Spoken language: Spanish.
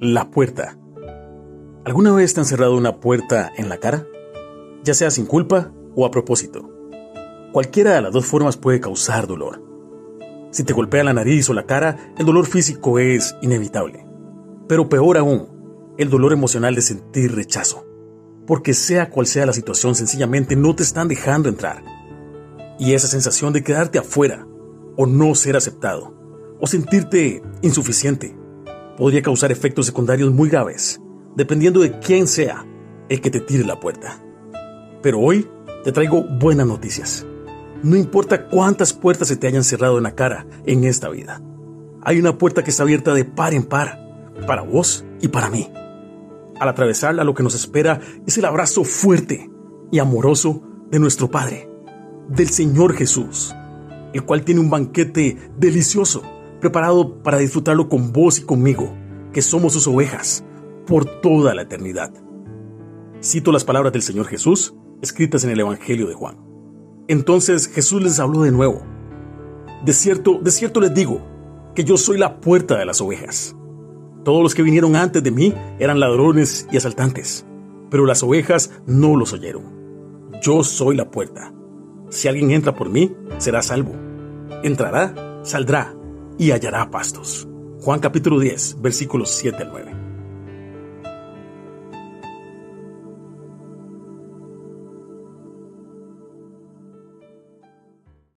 La puerta. ¿Alguna vez te han cerrado una puerta en la cara? Ya sea sin culpa o a propósito. Cualquiera de las dos formas puede causar dolor. Si te golpea la nariz o la cara, el dolor físico es inevitable. Pero peor aún, el dolor emocional de sentir rechazo. Porque sea cual sea la situación, sencillamente no te están dejando entrar. Y esa sensación de quedarte afuera, o no ser aceptado, o sentirte insuficiente, podría causar efectos secundarios muy graves, dependiendo de quién sea el que te tire la puerta. Pero hoy te traigo buenas noticias. No importa cuántas puertas se te hayan cerrado en la cara en esta vida. Hay una puerta que está abierta de par en par, para vos y para mí. Al atravesarla lo que nos espera es el abrazo fuerte y amoroso de nuestro Padre, del Señor Jesús, el cual tiene un banquete delicioso preparado para disfrutarlo con vos y conmigo, que somos sus ovejas, por toda la eternidad. Cito las palabras del Señor Jesús, escritas en el Evangelio de Juan. Entonces Jesús les habló de nuevo. De cierto, de cierto les digo, que yo soy la puerta de las ovejas. Todos los que vinieron antes de mí eran ladrones y asaltantes, pero las ovejas no los oyeron. Yo soy la puerta. Si alguien entra por mí, será salvo. Entrará, saldrá y hallará pastos. Juan capítulo 10, versículos 7 al 9.